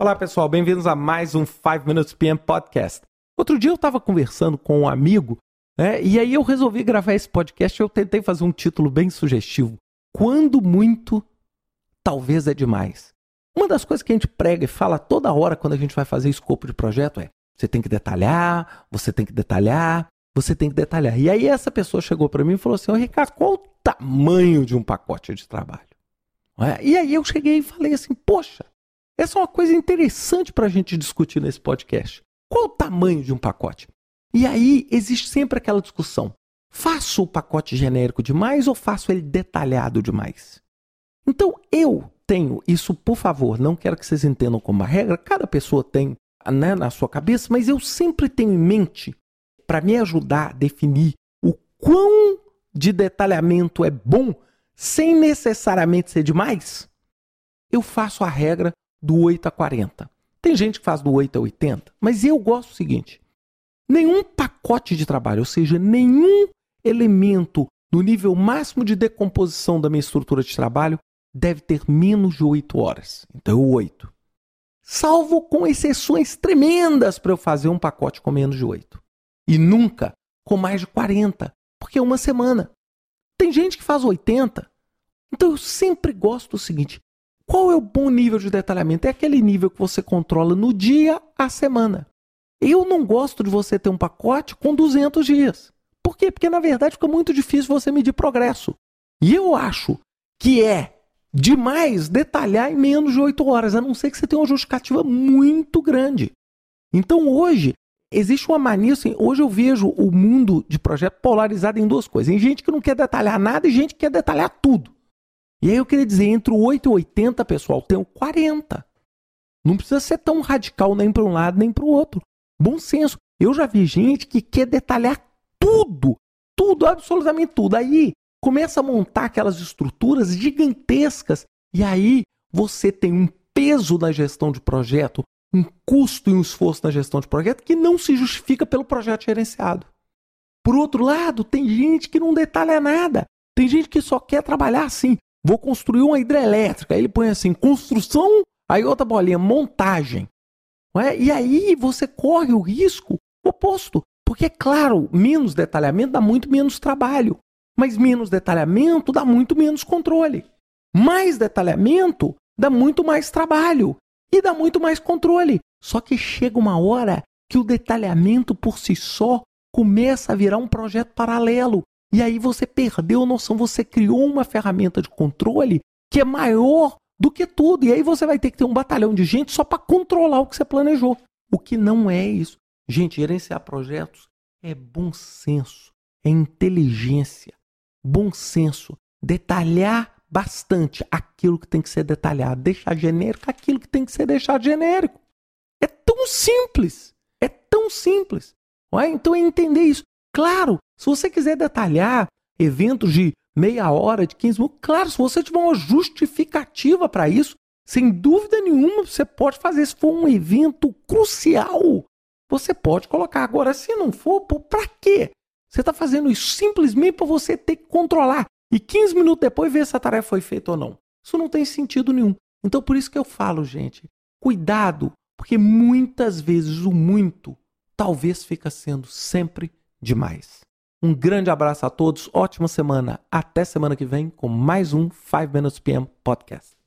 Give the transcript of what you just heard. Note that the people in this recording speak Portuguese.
Olá, pessoal, bem-vindos a mais um 5 Minutes PM Podcast. Outro dia eu estava conversando com um amigo, né, e aí eu resolvi gravar esse podcast e eu tentei fazer um título bem sugestivo. Quando muito, talvez é demais. Uma das coisas que a gente prega e fala toda hora quando a gente vai fazer escopo de projeto é: você tem que detalhar, você tem que detalhar, você tem que detalhar. E aí essa pessoa chegou para mim e falou assim: oh, Ricardo, qual o tamanho de um pacote de trabalho? É? E aí eu cheguei e falei assim: poxa, essa é uma coisa interessante para a gente discutir nesse podcast. Qual o tamanho de um pacote? E aí existe sempre aquela discussão: faço o pacote genérico demais ou faço ele detalhado demais? Então eu tenho isso, por favor, não quero que vocês entendam como uma regra, cada pessoa tem né, na sua cabeça, mas eu sempre tenho em mente, para me ajudar a definir o quão de detalhamento é bom, sem necessariamente ser demais, eu faço a regra do 8 a 40. Tem gente que faz do 8 a 80, mas eu gosto do seguinte: nenhum pacote de trabalho, ou seja, nenhum elemento no nível máximo de decomposição da minha estrutura de trabalho deve ter menos de 8 horas. Então, 8. Salvo com exceções tremendas para eu fazer um pacote com menos de 8. E nunca com mais de 40, porque é uma semana. Tem gente que faz 80. Então eu sempre gosto do seguinte: qual é o bom nível de detalhamento? É aquele nível que você controla no dia a semana. Eu não gosto de você ter um pacote com 200 dias. Por quê? Porque na verdade fica muito difícil você medir progresso. E eu acho que é demais detalhar em menos de 8 horas, a não ser que você tenha uma justificativa muito grande. Então hoje, existe uma mania assim, hoje eu vejo o mundo de projeto polarizado em duas coisas. Tem gente que não quer detalhar nada e gente que quer detalhar tudo. E aí eu queria dizer, entre o 8 e 80, pessoal, tem o 40. Não precisa ser tão radical nem para um lado nem para o outro. Bom senso. Eu já vi gente que quer detalhar tudo, tudo, absolutamente tudo. Aí começa a montar aquelas estruturas gigantescas e aí você tem um peso na gestão de projeto, um custo e um esforço na gestão de projeto que não se justifica pelo projeto gerenciado. Por outro lado, tem gente que não detalha nada. Tem gente que só quer trabalhar assim. Vou construir uma hidrelétrica. Aí ele põe assim, construção, aí outra bolinha, montagem. É? E aí você corre o risco oposto. Porque, é claro, menos detalhamento dá muito menos trabalho. Mas menos detalhamento dá muito menos controle. Mais detalhamento dá muito mais trabalho e dá muito mais controle. Só que chega uma hora que o detalhamento por si só começa a virar um projeto paralelo. E aí você perdeu a noção, você criou uma ferramenta de controle que é maior do que tudo. E aí você vai ter que ter um batalhão de gente só para controlar o que você planejou. O que não é isso. Gente, gerenciar projetos é bom senso, é inteligência bom senso, detalhar bastante aquilo que tem que ser detalhado, deixar genérico aquilo que tem que ser deixado genérico. É tão simples, é tão simples. É? Então é entender isso. Claro, se você quiser detalhar eventos de meia hora, de 15 minutos, claro, se você tiver uma justificativa para isso, sem dúvida nenhuma você pode fazer. Se for um evento crucial, você pode colocar. Agora, se não for, para quê? Você está fazendo isso simplesmente para você ter que controlar e 15 minutos depois ver se a tarefa foi feita ou não. Isso não tem sentido nenhum. Então, por isso que eu falo, gente, cuidado, porque muitas vezes o muito talvez fica sendo sempre demais. Um grande abraço a todos, ótima semana. Até semana que vem com mais um 5 Minutes PM Podcast.